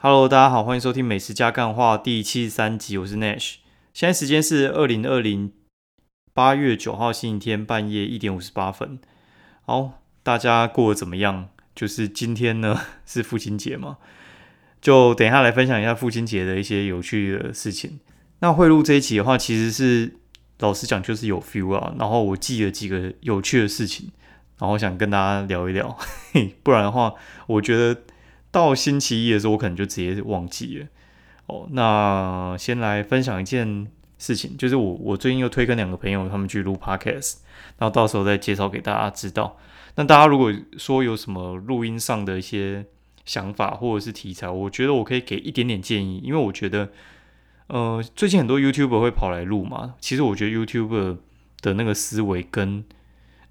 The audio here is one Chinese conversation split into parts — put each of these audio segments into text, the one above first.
Hello，大家好，欢迎收听《美食加干话》第七十三集，我是 Nash。现在时间是二零二零八月九号星期天半夜一点五十八分。好，大家过得怎么样？就是今天呢 是父亲节嘛，就等一下来分享一下父亲节的一些有趣的事情。那会录这一集的话，其实是老实讲就是有 feel 啊，然后我记了几个有趣的事情，然后想跟大家聊一聊，不然的话，我觉得。到星期一的时候，我可能就直接忘记了。哦，那先来分享一件事情，就是我我最近又推跟两个朋友他们去录 podcast，然后到时候再介绍给大家知道。那大家如果说有什么录音上的一些想法或者是题材，我觉得我可以给一点点建议，因为我觉得，呃，最近很多 YouTuber 会跑来录嘛，其实我觉得 YouTuber 的那个思维跟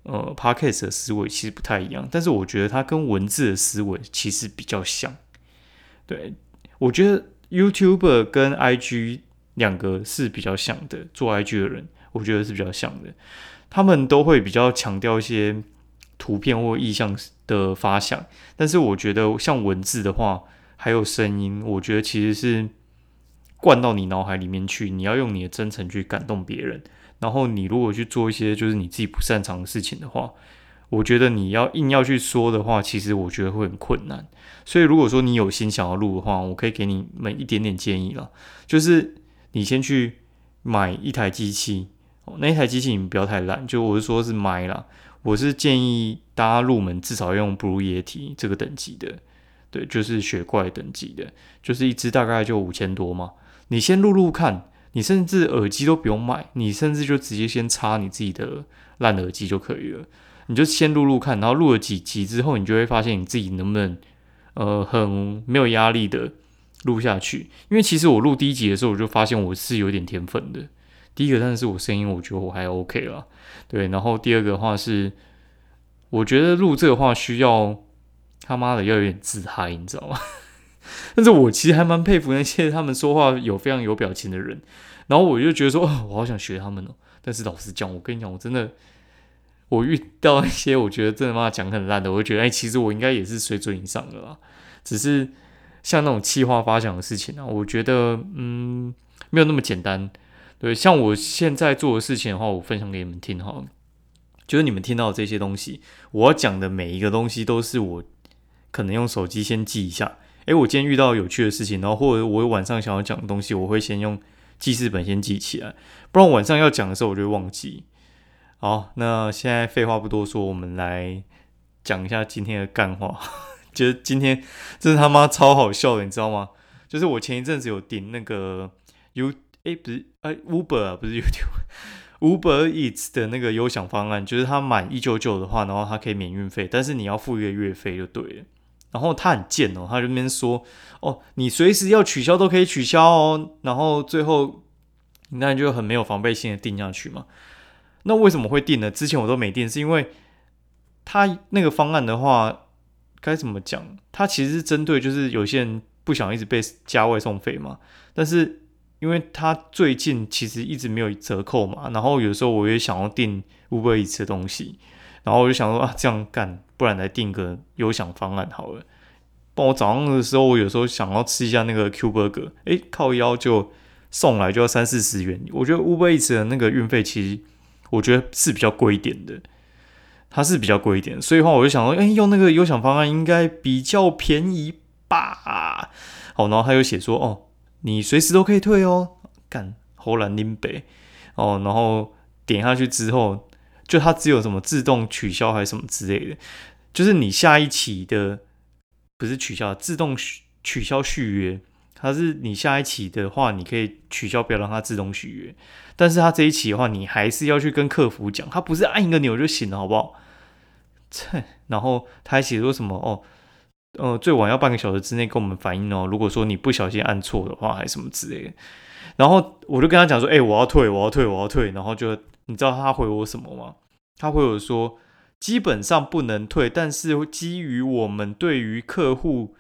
呃，podcast 的思维其实不太一样，但是我觉得它跟文字的思维其实比较像。对我觉得 YouTube 跟 IG 两个是比较像的，做 IG 的人我觉得是比较像的，他们都会比较强调一些图片或意象的发想，但是我觉得像文字的话，还有声音，我觉得其实是灌到你脑海里面去，你要用你的真诚去感动别人。然后你如果去做一些就是你自己不擅长的事情的话，我觉得你要硬要去说的话，其实我觉得会很困难。所以如果说你有心想要录的话，我可以给你们一点点建议了，就是你先去买一台机器，那一台机器你不要太烂，就我是说是麦啦，我是建议大家入门至少用 Blue Yeti 这个等级的，对，就是雪怪等级的，就是一只大概就五千多嘛，你先录录看。你甚至耳机都不用买，你甚至就直接先插你自己的烂耳机就可以了。你就先录录看，然后录了几集之后，你就会发现你自己能不能呃很没有压力的录下去。因为其实我录第一集的时候，我就发现我是有点天分的。第一个，但是我声音我觉得我还 OK 了，对。然后第二个话是，我觉得录这个话需要他妈的要有点自嗨，你知道吗？但是我其实还蛮佩服那些他们说话有非常有表情的人，然后我就觉得说，哦，我好想学他们哦。但是老实讲，我跟你讲，我真的，我遇到一些我觉得真的妈讲很烂的，我就觉得，哎，其实我应该也是水准以上的啦。只是像那种气话发想的事情啊，我觉得，嗯，没有那么简单。对，像我现在做的事情的话，我分享给你们听哈，就是你们听到这些东西，我要讲的每一个东西都是我可能用手机先记一下。诶，我今天遇到有趣的事情，然后或者我晚上想要讲的东西，我会先用记事本先记起来，不然晚上要讲的时候我就会忘记。好，那现在废话不多说，我们来讲一下今天的干话。觉得今天真是他妈超好笑的，你知道吗？就是我前一阵子有订那个 U，诶，不是，哎，Uber 啊，不是 YouTube，Uber Eats 的那个优享方案，就是它满一九九的话，然后它可以免运费，但是你要付一个月费就对了。然后他很贱哦，他就那边说：“哦，你随时要取消都可以取消哦。”然后最后，那就很没有防备心的定下去嘛。那为什么会定呢？之前我都没定，是因为他那个方案的话，该怎么讲？他其实是针对就是有些人不想一直被加外送费嘛。但是因为他最近其实一直没有折扣嘛，然后有时候我也想要订五百一次的东西。然后我就想说啊，这样干，不然来定个优享方案好了。帮我早上的时候，我有时候想要吃一下那个 Q Burger，哎，靠腰就送来就要三四十元。我觉得 Uber Eats 的那个运费其实我觉得是比较贵一点的，它是比较贵一点。所以话我就想说，哎，用那个优享方案应该比较便宜吧？好，然后他又写说，哦，你随时都可以退哦，干，荷兰林北哦，然后点下去之后。就它只有什么自动取消还是什么之类的，就是你下一期的不是取消，自动取消续约，它是你下一期的话，你可以取消，不要让它自动续约。但是它这一期的话，你还是要去跟客服讲，它不是按一个钮就行了，好不好？切，然后他还写说什么哦，呃，最晚要半个小时之内跟我们反映哦。如果说你不小心按错的话，还是什么之类的。然后我就跟他讲说，哎，我要退，我要退，我要退。然后就。你知道他回我什么吗？他回我说，基本上不能退，但是基于我们对于客户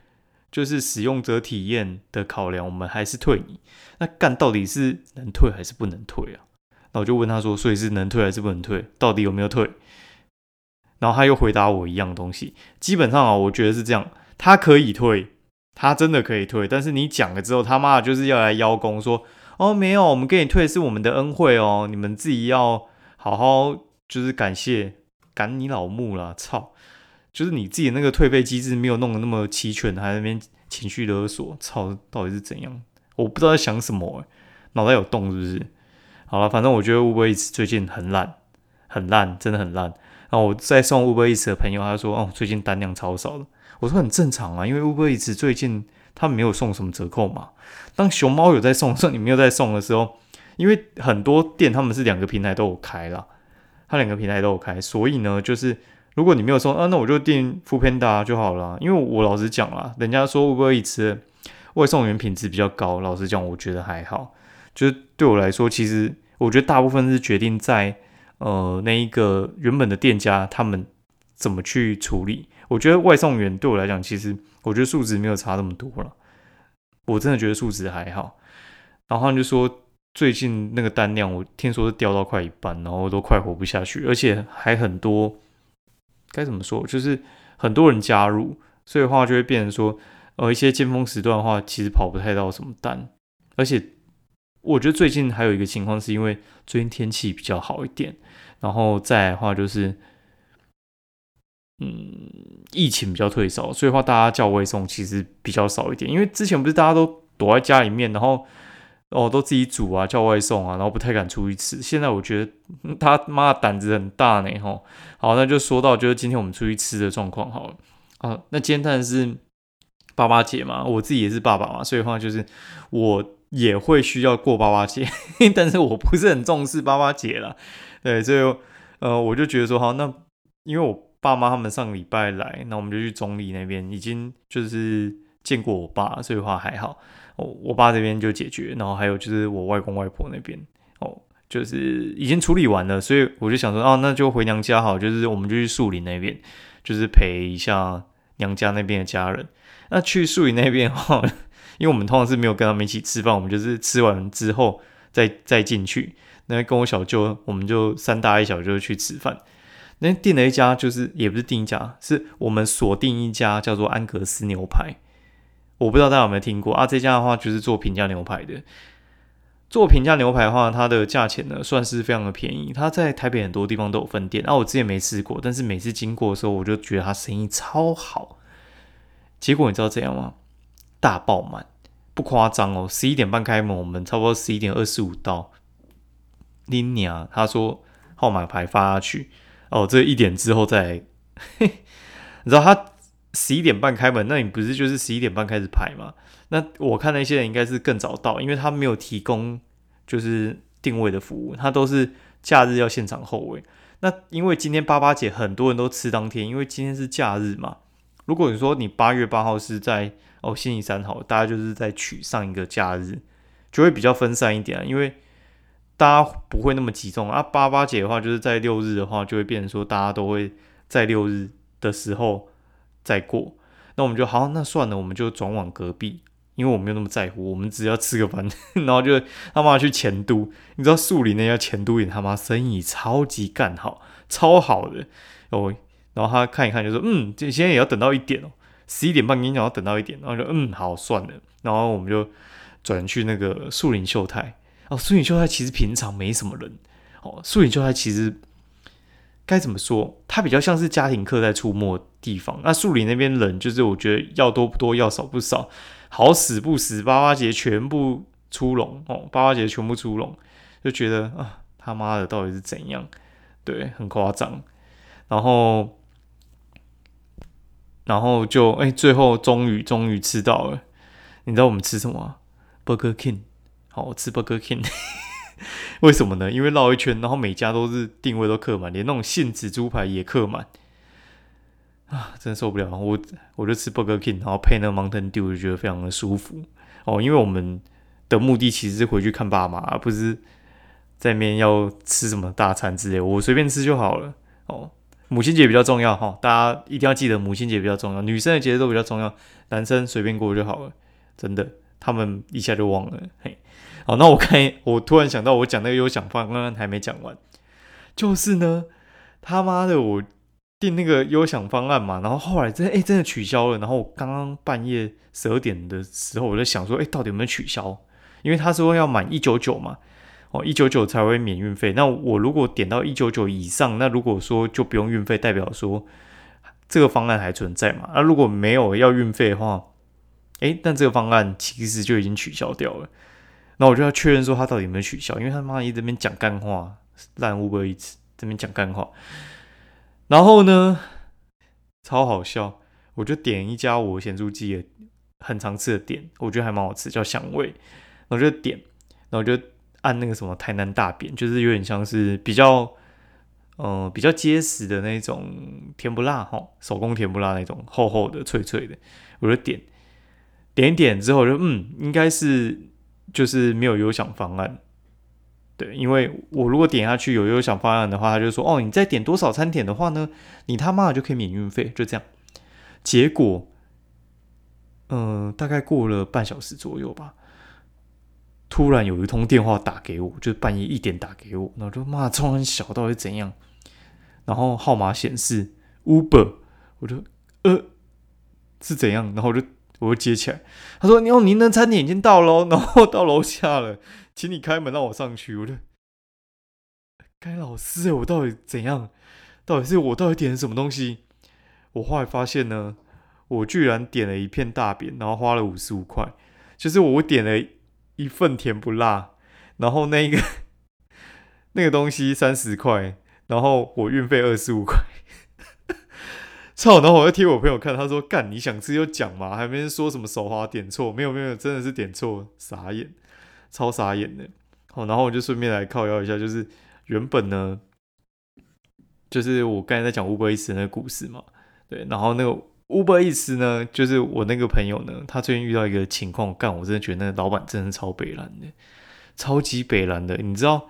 就是使用者体验的考量，我们还是退你。那干到底是能退还是不能退啊？那我就问他说，所以是能退还是不能退？到底有没有退？然后他又回答我一样东西。基本上啊，我觉得是这样，他可以退，他真的可以退，但是你讲了之后，他妈的就是要来邀功，说哦没有，我们给你退是我们的恩惠哦，你们自己要好好就是感谢，赶你老木了，操！就是你自己那个退费机制没有弄得那么齐全，还在那边情绪勒索，操，到底是怎样？我不知道在想什么，脑袋有洞是不是？好了，反正我觉得 Uber Eats 最近很烂，很烂，真的很烂。然后我在送 Uber Eats 的朋友，他说哦，最近单量超少的。我说很正常啊，因为 Uber Eats 最近他没有送什么折扣嘛。当熊猫有在送，说，你没有在送的时候，因为很多店他们是两个平台都有开了，他两个平台都有开，所以呢，就是如果你没有送啊，那我就订 f o o Panda 就好了。因为我老实讲啦，人家说 Uber Eats 外送员品质比较高，老实讲，我觉得还好。就是对我来说，其实我觉得大部分是决定在呃那一个原本的店家他们怎么去处理。我觉得外送员对我来讲，其实我觉得素质没有差那么多了。我真的觉得素质还好。然后他们就说，最近那个单量，我听说是掉到快一半，然后都快活不下去，而且还很多。该怎么说？就是很多人加入，所以的话就会变成说，呃，一些尖峰时段的话，其实跑不太到什么单。而且我觉得最近还有一个情况，是因为最近天气比较好一点，然后再的话就是。嗯，疫情比较退烧，所以话大家叫外送其实比较少一点。因为之前不是大家都躲在家里面，然后哦都自己煮啊叫外送啊，然后不太敢出去吃。现在我觉得他妈胆子很大呢，吼。好，那就说到就是今天我们出去吃的状况好了。啊，那今天当然是爸爸节嘛，我自己也是爸爸嘛，所以话就是我也会需要过爸爸节，但是我不是很重视爸爸节了。对，所以呃我就觉得说好，那因为我。爸妈他们上个礼拜来，那我们就去中立那边，已经就是见过我爸，所以话还好。哦，我爸这边就解决，然后还有就是我外公外婆那边，哦，就是已经处理完了，所以我就想说，哦，那就回娘家好，就是我们就去树林那边，就是陪一下娘家那边的家人。那去树林那边哈，因为我们通常是没有跟他们一起吃饭，我们就是吃完之后再再进去。那跟我小舅，我们就三大一小就去吃饭。那订了一家，就是也不是订一家，是我们锁定一家叫做安格斯牛排。我不知道大家有没有听过啊？这家的话就是做平价牛排的。做平价牛排的话，它的价钱呢算是非常的便宜。它在台北很多地方都有分店啊。我之前没吃过，但是每次经过的时候，我就觉得它生意超好。结果你知道怎样吗？大爆满，不夸张哦。十一点半开门，我们差不多十一点二十五到。林娘他说号码牌发下去。哦，这一点之后再，你知道他十一点半开门，那你不是就是十一点半开始排吗？那我看那些人应该是更早到，因为他没有提供就是定位的服务，他都是假日要现场候位。那因为今天八八节很多人都吃当天，因为今天是假日嘛。如果你说你八月八号是在哦星期三好，大家就是在取上一个假日，就会比较分散一点，因为。大家不会那么集中啊，八八节的话，就是在六日的话，就会变成说大家都会在六日的时候再过。那我们就好，那算了，我们就转往隔壁，因为我没有那么在乎，我们只要吃个饭，然后就他妈去前都，你知道树林那家前都也他妈生意超级干好，超好的哦。然后他看一看就说，嗯，这现在也要等到一点哦，十一点半跟你讲要等到一点，然后就嗯好算了，然后我们就转去那个树林秀泰。哦，树影秀泰其实平常没什么人。哦，树影秀泰其实该怎么说？它比较像是家庭客在出没地方。那树林那边人，就是我觉得要多不多，要少不少。好死不死，八八节全部出笼哦，八八节全部出笼，就觉得啊，他妈的到底是怎样？对，很夸张。然后，然后就哎，最后终于终于吃到了。你知道我们吃什么？Burger King。好吃 Burger King，为什么呢？因为绕一圈，然后每家都是定位都客满，连那种杏子猪排也客满啊！真受不了，我我就吃 Burger King，然后配那个 Mountain Dew，就觉得非常的舒服哦。因为我们的目的其实是回去看爸妈，而不是在面要吃什么大餐之类，我随便吃就好了哦。母亲节比较重要哈，大家一定要记得母亲节比较重要，女生的节日都比较重要，男生随便过就好了，真的，他们一下就忘了嘿。好，那我看，我突然想到，我讲那个优享饭刚刚还没讲完，就是呢，他妈的，我订那个优享方案嘛，然后后来真哎真的取消了，然后我刚刚半夜十二点的时候，我在想说，哎，到底有没有取消？因为他说要满一九九嘛，哦一九九才会免运费。那我如果点到一九九以上，那如果说就不用运费，代表说这个方案还存在嘛？那如果没有要运费的话，哎，但这个方案其实就已经取消掉了。那我就要确认说他到底有没有取消，因为他妈一直边讲干话，烂乌龟一直这边讲干话。然后呢，超好笑！我就点一家我显著记的很常吃的店，我觉得还蛮好吃，叫香味。我就点，然后就按那个什么台南大便，就是有点像是比较，嗯，比较结实的那种甜不辣哈，手工甜不辣那种厚厚的、脆脆的。我就点，点一点之后就嗯，应该是就是没有优享方案。对，因为我如果点下去有优享方案的话，他就说哦，你再点多少餐点的话呢，你他妈的就可以免运费，就这样。结果，嗯，大概过了半小时左右吧，突然有一通电话打给我，就是半夜一点打给我，然后就骂超很小，到底怎样？然后号码显示 Uber，我就呃是怎样？然后我就我就接起来，他说：“你哦，您的餐点已经到喽，然后到楼下了。”请你开门让我上去。我就，该老师，我到底怎样？到底是我到底点了什么东西？我后来发现呢，我居然点了一片大饼，然后花了五十五块。就是我点了一份甜不辣，然后那个 那个东西三十块，然后我运费二十五块。操！然后我就贴我朋友看，他说：“干，你想吃就讲嘛，还没说什么手滑点错，没有没有，真的是点错，傻眼。”超傻眼的，好，然后我就顺便来靠腰一下，就是原本呢，就是我刚才在讲乌龟斯那个故事嘛，对，然后那个乌龟斯呢，就是我那个朋友呢，他最近遇到一个情况，干，我真的觉得那个老板真的超北蓝的，超级北蓝的，你知道，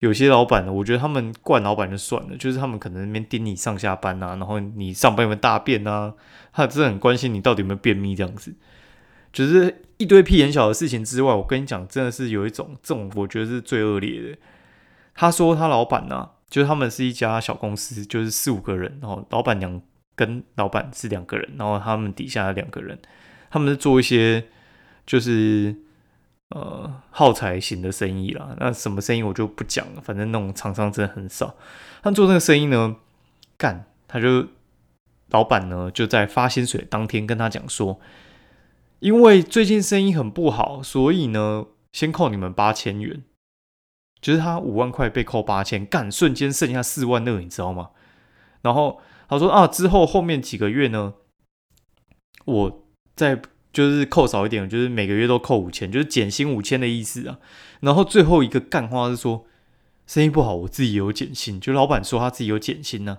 有些老板呢，我觉得他们惯老板就算了，就是他们可能那边盯你上下班啊，然后你上班有没有大便啊，他真的很关心你到底有没有便秘这样子。就是一堆屁眼小的事情之外，我跟你讲，真的是有一种这种，我觉得是最恶劣的。他说他老板呢，就是他们是一家小公司，就是四五个人，然后老板娘跟老板是两个人，然后他们底下两个人，他们是做一些就是呃耗材型的生意啦。那什么生意我就不讲了，反正那种厂商真的很少。他做那个生意呢，干他就老板呢就在发薪水当天跟他讲说。因为最近生意很不好，所以呢，先扣你们八千元，就是他五万块被扣八千，干瞬间剩下四万二，你知道吗？然后他说啊，之后后面几个月呢，我再就是扣少一点，就是每个月都扣五千，就是减薪五千的意思啊。然后最后一个干话是说，生意不好，我自己有减薪，就老板说他自己有减薪呢，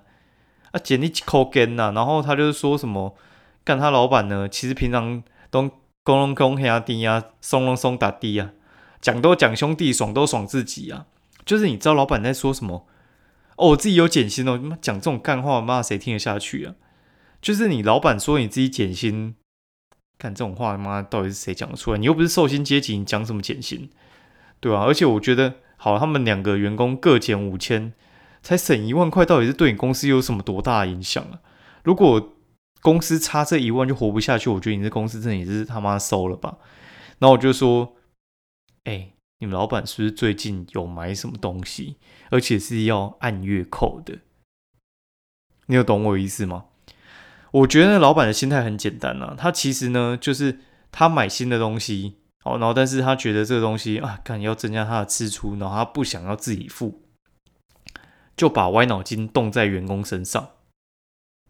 啊减你扣根呐。然后他就是说什么，干他老板呢，其实平常。都公龙公兄弟啊，松龙松打弟啊，讲都讲兄弟，爽都爽自己啊。就是你知道老板在说什么？哦，我自己有减薪哦。妈讲这种干话，妈谁听得下去啊？就是你老板说你自己减薪，干这种话，妈到底是谁讲得出来？你又不是寿星阶级，你讲什么减薪？对吧？而且我觉得，好，他们两个员工各减五千，才省一万块，到底是对你公司有什么多大的影响啊？如果公司差这一万就活不下去，我觉得你这公司真的也是他妈收了吧？然后我就说：“哎，你们老板是不是最近有买什么东西，而且是要按月扣的？你有懂我意思吗？”我觉得老板的心态很简单啊，他其实呢就是他买新的东西，哦，然后但是他觉得这个东西啊，看要增加他的支出，然后他不想要自己付，就把歪脑筋动在员工身上。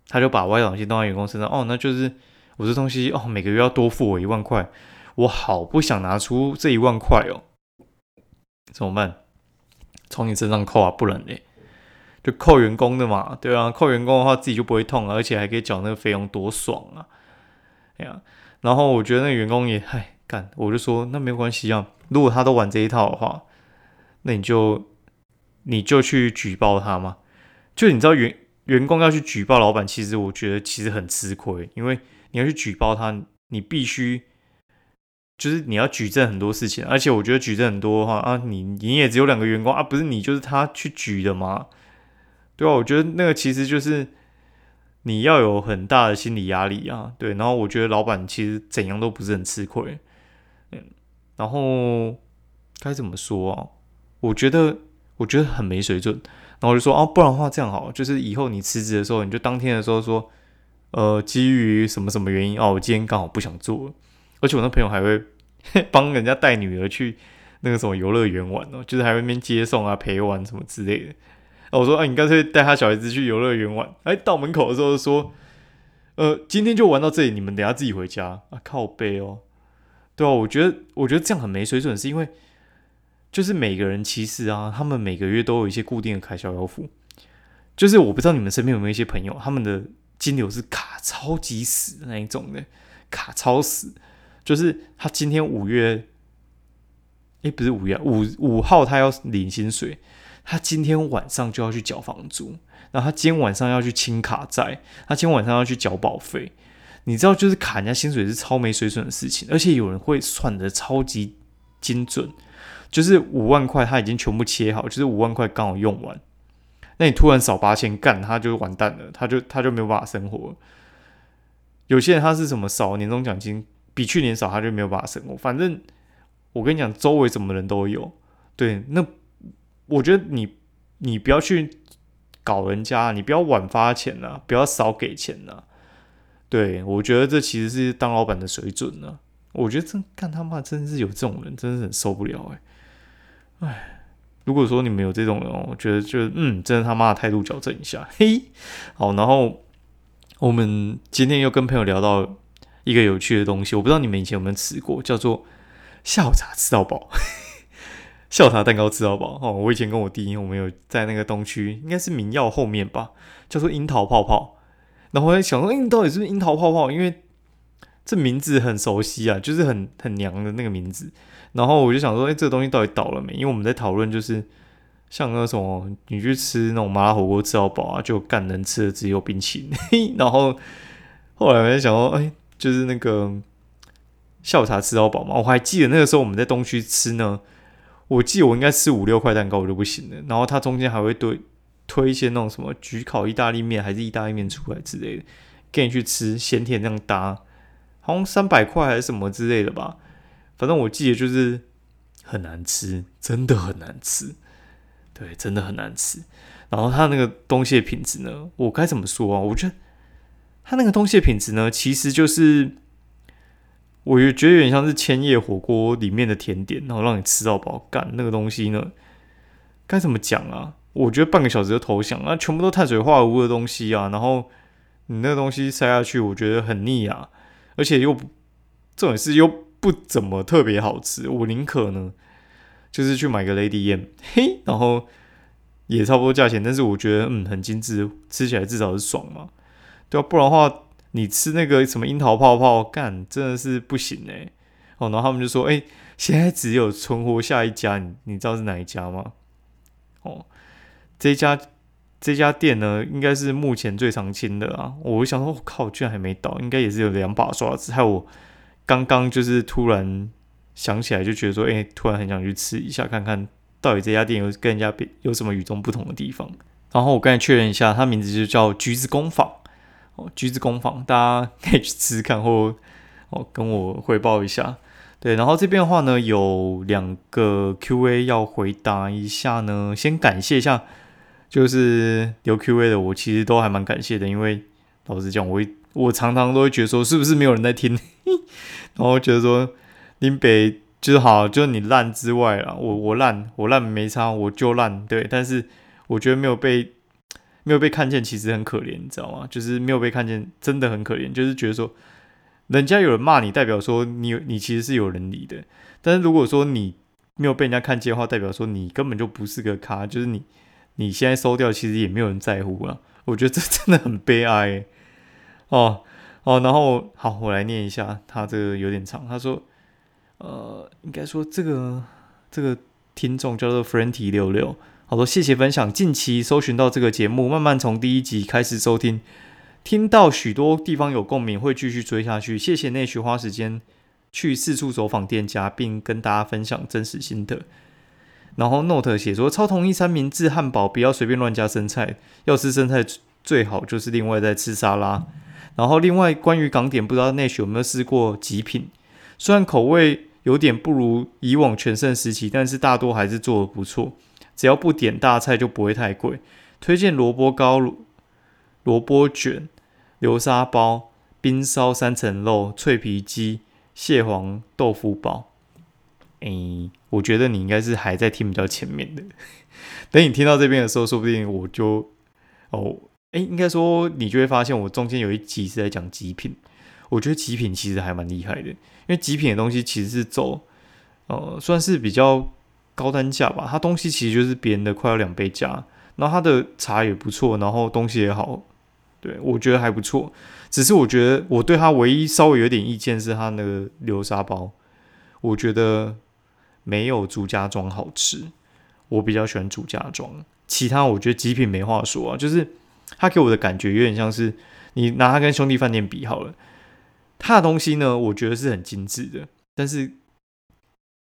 他就把歪脑筋动在员工身上，哦，那就是我这东西哦，每个月要多付我一万块，我好不想拿出这一万块哦，怎么办？从你身上扣啊，不能嘞，就扣员工的嘛，对啊，扣员工的话自己就不会痛了，而且还可以缴那个费用，多爽啊！哎呀，然后我觉得那员工也嗨干，我就说那没有关系啊，如果他都玩这一套的话，那你就你就去举报他嘛，就你知道员。员工要去举报老板，其实我觉得其实很吃亏，因为你要去举报他，你必须就是你要举证很多事情，而且我觉得举证很多的话啊，你你也只有两个员工啊，不是你就是他去举的吗？对吧？我觉得那个其实就是你要有很大的心理压力啊，对。然后我觉得老板其实怎样都不是很吃亏，嗯。然后该怎么说啊？我觉得我觉得很没水准。然后我就说啊，不然的话这样好，就是以后你辞职的时候，你就当天的时候说，呃，基于什么什么原因哦，我今天刚好不想做了。而且我那朋友还会 帮人家带女儿去那个什么游乐园玩哦，就是还会边接送啊、陪玩什么之类的。我说：“啊，你干脆带他小孩子去游乐园玩。”哎，到门口的时候说：“呃，今天就玩到这里，你们等下自己回家啊。”靠背哦，对啊，我觉得我觉得这样很没水准，是因为就是每个人其实啊，他们每个月都有一些固定的开销要付。就是我不知道你们身边有没有一些朋友，他们的金流是卡超级死的那一种的，卡超死。就是他今天五月，哎，不是五月五五号，他要领薪水。他今天晚上就要去缴房租，然后他今天晚上要去清卡债，他今天晚上要去缴保费。你知道，就是卡人家薪水是超没水准的事情，而且有人会算的超级精准，就是五万块他已经全部切好，就是五万块刚好用完，那你突然少八千，干他就完蛋了，他就他就没有办法生活。有些人他是什么少年终奖金比去年少，他就没有办法生活。反正我跟你讲，周围什么人都有，对那。我觉得你你不要去搞人家，你不要晚发钱呐，不要少给钱呐。对我觉得这其实是当老板的水准呢。我觉得真干他妈真是有这种人，真是很受不了哎哎。如果说你们有这种人，我觉得就嗯，真的他妈的态度矫正一下。嘿，好，然后我们今天又跟朋友聊到一个有趣的东西，我不知道你们以前有没有吃过，叫做下午茶吃到饱。笑茶蛋糕吃到饱哦！我以前跟我弟，我们有在那个东区，应该是民耀后面吧，叫做樱桃泡泡。然后我在想说，哎，到底是不是樱桃泡泡？因为这名字很熟悉啊，就是很很娘的那个名字。然后我就想说，哎，这个东西到底倒了没？因为我们在讨论，就是像那种你去吃那种麻辣火锅吃到饱啊，就干能吃的只有冰淇淋。然后后来我在想说，哎，就是那个下午茶吃到饱嘛。我还记得那个时候我们在东区吃呢。我记得我应该吃五六块蛋糕我就不行了，然后它中间还会推推一些那种什么焗烤意大利面还是意大利面出来之类的，给你去吃咸甜这样搭，好像三百块还是什么之类的吧。反正我记得就是很难吃，真的很难吃，对，真的很难吃。然后它那个东西的品质呢，我该怎么说啊？我觉得它那个东西的品质呢，其实就是。我也觉得有点像是千叶火锅里面的甜点，然后让你吃到饱。干那个东西呢？该怎么讲啊？我觉得半个小时就投降啊，全部都碳水化合物的东西啊，然后你那个东西塞下去，我觉得很腻啊，而且又这种事又不怎么特别好吃。我宁可呢，就是去买个 Lady M，嘿，然后也差不多价钱，但是我觉得嗯很精致，吃起来至少是爽嘛，对啊，不然的话。你吃那个什么樱桃泡泡，干真的是不行哎！哦，然后他们就说：“哎，现在只有存活下一家，你你知道是哪一家吗？”哦，这家这家店呢，应该是目前最常青的啊！我想说，我靠，居然还没倒，应该也是有两把刷子。害我刚刚就是突然想起来，就觉得说：“哎，突然很想去吃一下，看看到底这家店有跟人家比有什么与众不同的地方。”然后我刚才确认一下，它名字就叫橘子工坊。哦橘子工坊，大家可以去吃吃看，或哦跟我汇报一下。对，然后这边的话呢，有两个 Q&A 要回答一下呢。先感谢一下，就是留 Q&A 的，我其实都还蛮感谢的，因为老实讲，我我常常都会觉得说，是不是没有人在听？然后觉得说，林北就是好，就是你烂之外啊，我我烂，我烂没差，我就烂，对。但是我觉得没有被。没有被看见，其实很可怜，你知道吗？就是没有被看见，真的很可怜。就是觉得说，人家有人骂你，代表说你你其实是有人理的。但是如果说你没有被人家看见的话，代表说你根本就不是个咖。就是你你现在收掉，其实也没有人在乎了。我觉得这真的很悲哀。哦哦，然后好，我来念一下，他这个有点长。他说，呃，应该说这个这个听众叫做 Frenty 六六。好多谢谢分享。近期搜寻到这个节目，慢慢从第一集开始收听，听到许多地方有共鸣，会继续追下去。谢谢内许花时间去四处走访店家，并跟大家分享真实心得。然后 Note 写说，超同意三明治汉堡不要随便乱加生菜，要吃生菜最好就是另外再吃沙拉。然后另外关于港点，不知道 Nash 有没有试过极品？虽然口味有点不如以往全盛时期，但是大多还是做的不错。只要不点大菜就不会太贵。推荐萝卜糕、萝卜卷、流沙包、冰烧三层肉、脆皮鸡、蟹黄豆腐包。诶，我觉得你应该是还在听比较前面的。等你听到这边的时候，说不定我就哦，诶，应该说你就会发现我中间有一集是在讲极品。我觉得极品其实还蛮厉害的，因为极品的东西其实是走呃算是比较高单价吧。它东西其实就是别人的快要两倍价，然后它的茶也不错，然后东西也好，对我觉得还不错。只是我觉得我对它唯一稍微有点意见是它那个流沙包，我觉得。没有朱家庄好吃，我比较喜欢朱家庄。其他我觉得极品没话说啊，就是它给我的感觉有点像是你拿它跟兄弟饭店比好了，它的东西呢，我觉得是很精致的，但是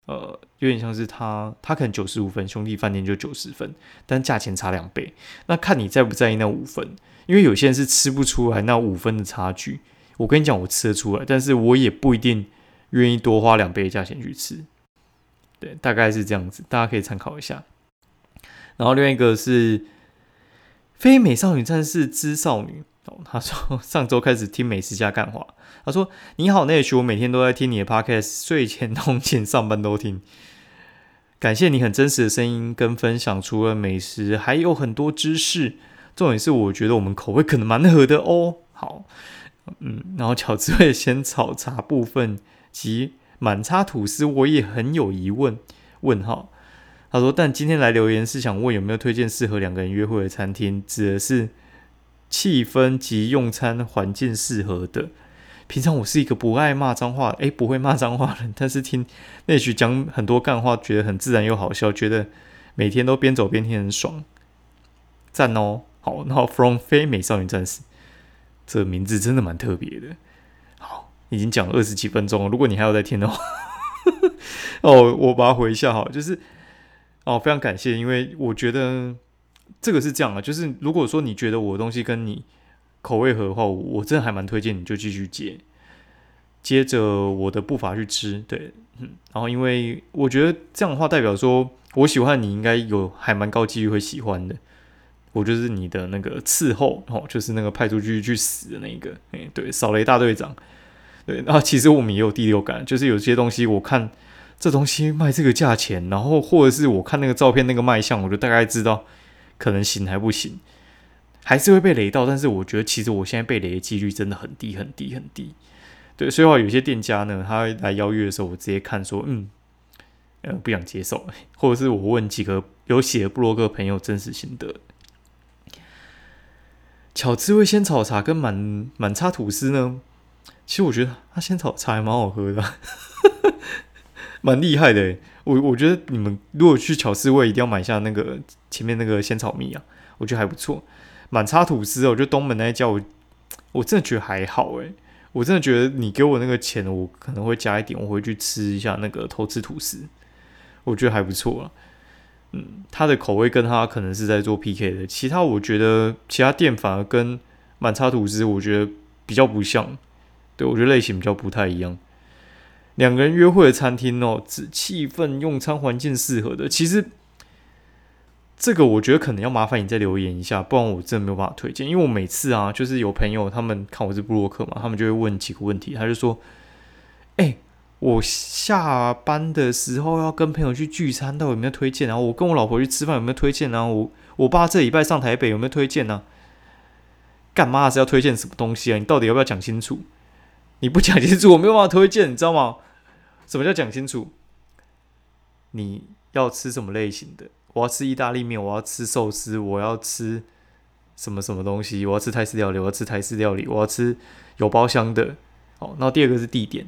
呃，有点像是他，他可能九十五分，兄弟饭店就九十分，但价钱差两倍。那看你在不在意那五分，因为有些人是吃不出来那五分的差距。我跟你讲，我吃得出来，但是我也不一定愿意多花两倍的价钱去吃。对，大概是这样子，大家可以参考一下。然后另外一个是《非美少女战士之少女》他说 上周开始听美食家干话，他说你好，那也许我每天都在听你的 podcast，睡前、通勤、上班都听。感谢你很真实的声音跟分享，除了美食，还有很多知识。重点是我觉得我们口味可能蛮合的哦。好，嗯，然后巧智慧先炒茶部分及。满叉吐司，我也很有疑问。问号，他说，但今天来留言是想问有没有推荐适合两个人约会的餐厅，指的是气氛及用餐环境适合的。平常我是一个不爱骂脏话，诶，不会骂脏话人，但是听那句讲很多干话，觉得很自然又好笑，觉得每天都边走边听很爽。赞哦，好，然后 From 非美少女战士，这名字真的蛮特别的。好已经讲了二十几分钟了，如果你还有在听的话，哦，我把它回一下哈，就是哦，非常感谢，因为我觉得这个是这样啊，就是如果说你觉得我的东西跟你口味合的话，我真的还蛮推荐你就继续接，接着我的步伐去吃，对，嗯，然后因为我觉得这样的话代表说我喜欢你应该有还蛮高几率会喜欢的，我就是你的那个伺候哦，就是那个派出去去死的那个，哎，对，扫雷大队长。对，然后其实我们也有第六感，就是有些东西我看这东西卖这个价钱，然后或者是我看那个照片那个卖相，我就大概知道可能行还不行，还是会被雷到。但是我觉得其实我现在被雷的几率真的很低很低很低。对，所以话有些店家呢，他来邀约的时候，我直接看说，嗯，呃，不想接受，或者是我问几个有写布洛克朋友真实心得。巧滋味鲜草茶跟满满差吐司呢？其实我觉得他仙草茶还蛮好喝的，蛮厉害的。我我觉得你们如果去巧思味，一定要买下那个前面那个仙草蜜啊，我觉得还不错。满叉吐司，我觉得东门那一家，我我真的觉得还好诶。我真的觉得你给我那个钱，我可能会加一点，我会去吃一下那个偷吃吐司，我觉得还不错啊。嗯，它的口味跟它可能是在做 PK 的，其他我觉得其他店反而跟满叉吐司，我觉得比较不像。对，我觉得类型比较不太一样。两个人约会的餐厅哦，只气氛、用餐环境适合的。其实这个我觉得可能要麻烦你再留言一下，不然我真的没有办法推荐。因为我每次啊，就是有朋友他们看我是布洛克嘛，他们就会问几个问题。他就说：“哎，我下班的时候要跟朋友去聚餐，到底有没有推荐？然后我跟我老婆去吃饭有没有推荐？然后我我爸这礼拜上台北有没有推荐呢？干嘛是要推荐什么东西啊？你到底要不要讲清楚？”你不讲清楚，我没有办法推荐，你知道吗？什么叫讲清楚？你要吃什么类型的？我要吃意大利面，我要吃寿司，我要吃什么什么东西？我要吃泰式料理，我要吃泰式料理，我要吃有包厢的。好，那第二个是地点，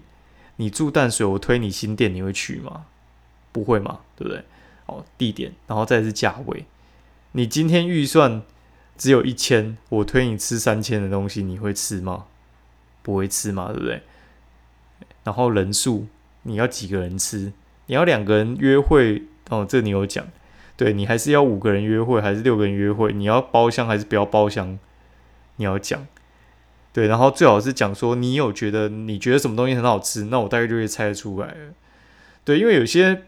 你住淡水，我推你新店，你会去吗？不会嘛，对不对？哦，地点，然后再是价位。你今天预算只有一千，我推你吃三千的东西，你会吃吗？不会吃嘛，对不对？然后人数你要几个人吃？你要两个人约会哦，这你有讲。对你还是要五个人约会，还是六个人约会？你要包厢还是不要包厢？你要讲，对，然后最好是讲说你有觉得你觉得什么东西很好吃，那我大概就会猜得出来了。对，因为有些，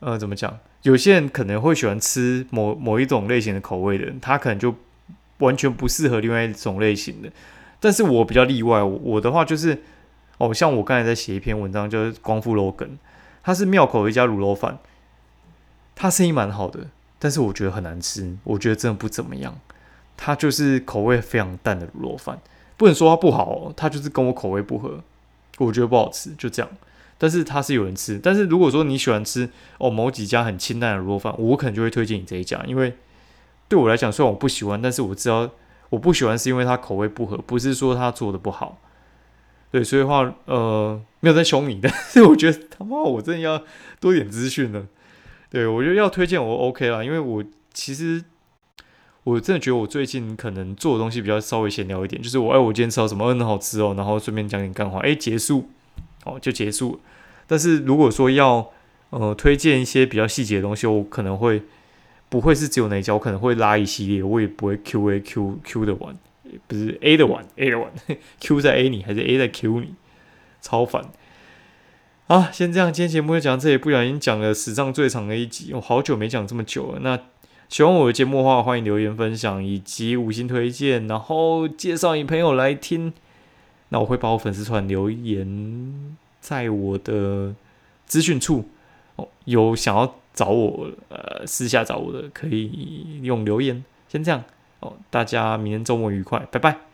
呃，怎么讲？有些人可能会喜欢吃某某一种类型的口味的人，他可能就完全不适合另外一种类型的。但是我比较例外，我的话就是，哦，像我刚才在写一篇文章，就是光复 logan，它是庙口一家卤肉饭，它生意蛮好的，但是我觉得很难吃，我觉得真的不怎么样。它就是口味非常淡的卤肉饭，不能说它不好，它就是跟我口味不合，我觉得不好吃，就这样。但是它是有人吃，但是如果说你喜欢吃哦某几家很清淡的卤肉饭，我可能就会推荐你这一家，因为对我来讲，虽然我不喜欢，但是我知道我不喜欢是因为它口味不合，不是说它做的不好。对，所以话呃没有在凶你，但 是我觉得他妈我真的要多点资讯了。对我觉得要推荐我 OK 啦，因为我其实我真的觉得我最近可能做的东西比较稍微闲聊一点，就是我哎我今天吃到什么，嗯好吃哦，然后顺便讲点干话，哎结束。哦，就结束。但是如果说要呃推荐一些比较细节的东西，我可能会不会是只有那一家，我可能会拉一系列，我也不会 Q A Q Q 的玩，不是 A 的玩 A 的玩，Q 在 A 你还是 A 在 Q 你，超烦。啊，先这样，今天节目就讲到这里，不小心讲了史上最长的一集，我好久没讲这么久了。那喜欢我的节目的话，欢迎留言分享以及五星推荐，然后介绍你朋友来听。那我会把我粉丝团留言在我的资讯处哦，有想要找我呃私下找我的可以用留言，先这样哦，大家明天周末愉快，拜拜。